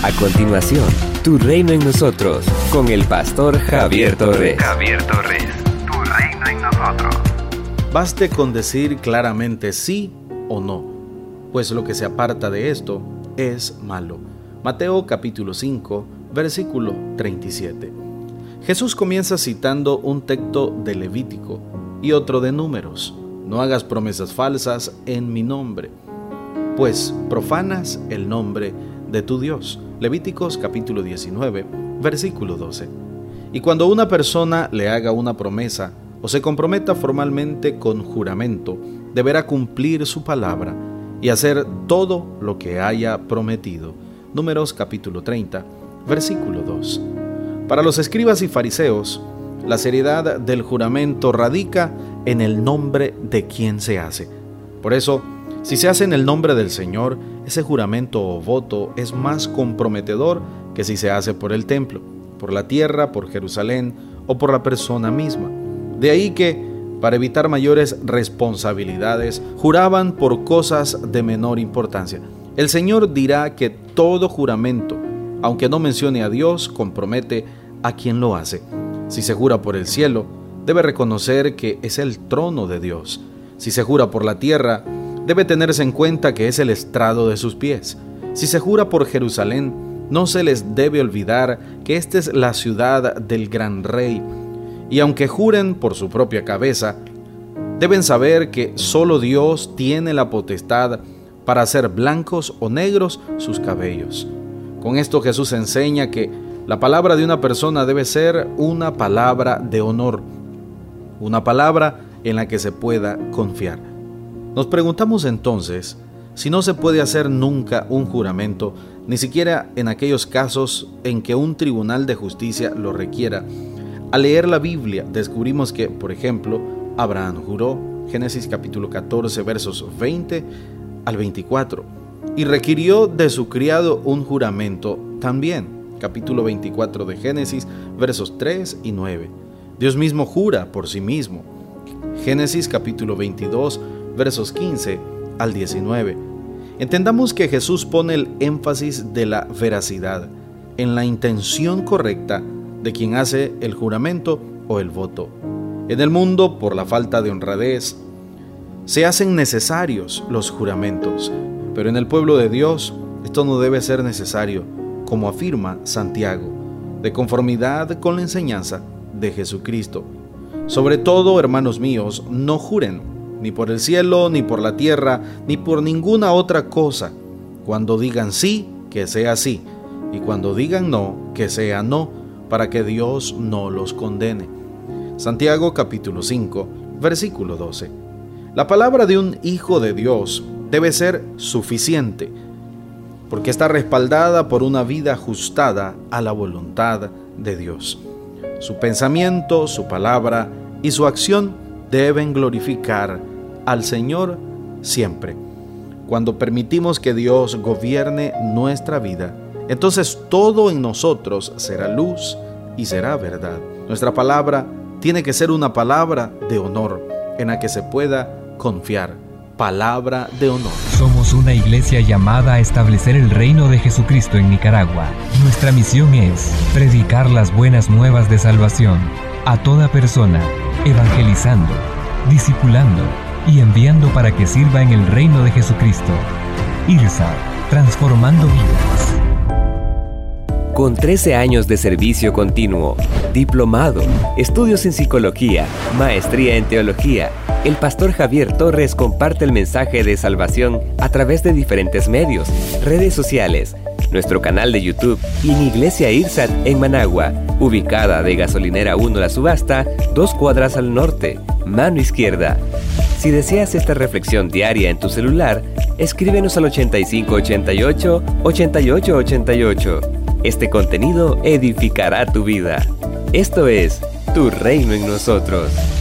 A continuación, Tu Reino en Nosotros, con el pastor Javier Torres. Javier Torres, Tu Reino en Nosotros. Baste con decir claramente sí o no, pues lo que se aparta de esto es malo. Mateo capítulo 5, versículo 37. Jesús comienza citando un texto de Levítico y otro de Números. No hagas promesas falsas en mi nombre, pues profanas el nombre de tu Dios. Levíticos capítulo 19, versículo 12. Y cuando una persona le haga una promesa o se comprometa formalmente con juramento, deberá cumplir su palabra y hacer todo lo que haya prometido. Números capítulo 30, versículo 2. Para los escribas y fariseos, la seriedad del juramento radica en el nombre de quien se hace. Por eso, si se hace en el nombre del Señor, ese juramento o voto es más comprometedor que si se hace por el templo, por la tierra, por Jerusalén o por la persona misma. De ahí que, para evitar mayores responsabilidades, juraban por cosas de menor importancia. El Señor dirá que todo juramento, aunque no mencione a Dios, compromete a quien lo hace. Si se jura por el cielo, debe reconocer que es el trono de Dios. Si se jura por la tierra, debe tenerse en cuenta que es el estrado de sus pies. Si se jura por Jerusalén, no se les debe olvidar que esta es la ciudad del gran rey. Y aunque juren por su propia cabeza, deben saber que solo Dios tiene la potestad para hacer blancos o negros sus cabellos. Con esto Jesús enseña que la palabra de una persona debe ser una palabra de honor, una palabra en la que se pueda confiar. Nos preguntamos entonces si no se puede hacer nunca un juramento, ni siquiera en aquellos casos en que un tribunal de justicia lo requiera. Al leer la Biblia descubrimos que, por ejemplo, Abraham juró, Génesis capítulo 14 versos 20 al 24, y requirió de su criado un juramento también capítulo 24 de Génesis, versos 3 y 9. Dios mismo jura por sí mismo. Génesis capítulo 22, versos 15 al 19. Entendamos que Jesús pone el énfasis de la veracidad en la intención correcta de quien hace el juramento o el voto. En el mundo, por la falta de honradez, se hacen necesarios los juramentos, pero en el pueblo de Dios esto no debe ser necesario como afirma Santiago, de conformidad con la enseñanza de Jesucristo. Sobre todo, hermanos míos, no juren, ni por el cielo, ni por la tierra, ni por ninguna otra cosa. Cuando digan sí, que sea sí, y cuando digan no, que sea no, para que Dios no los condene. Santiago capítulo 5, versículo 12. La palabra de un hijo de Dios debe ser suficiente porque está respaldada por una vida ajustada a la voluntad de Dios. Su pensamiento, su palabra y su acción deben glorificar al Señor siempre. Cuando permitimos que Dios gobierne nuestra vida, entonces todo en nosotros será luz y será verdad. Nuestra palabra tiene que ser una palabra de honor en la que se pueda confiar palabra de honor. Somos una iglesia llamada a establecer el reino de Jesucristo en Nicaragua. Nuestra misión es predicar las buenas nuevas de salvación a toda persona, evangelizando, discipulando y enviando para que sirva en el reino de Jesucristo. IRSA, transformando vidas. Con 13 años de servicio continuo, diplomado, estudios en psicología, maestría en teología, el pastor Javier Torres comparte el mensaje de salvación a través de diferentes medios, redes sociales, nuestro canal de YouTube y en Iglesia Irsat en Managua, ubicada de Gasolinera 1 La Subasta, dos cuadras al norte, mano izquierda. Si deseas esta reflexión diaria en tu celular, escríbenos al 8588 8888. Este contenido edificará tu vida. Esto es Tu Reino en Nosotros.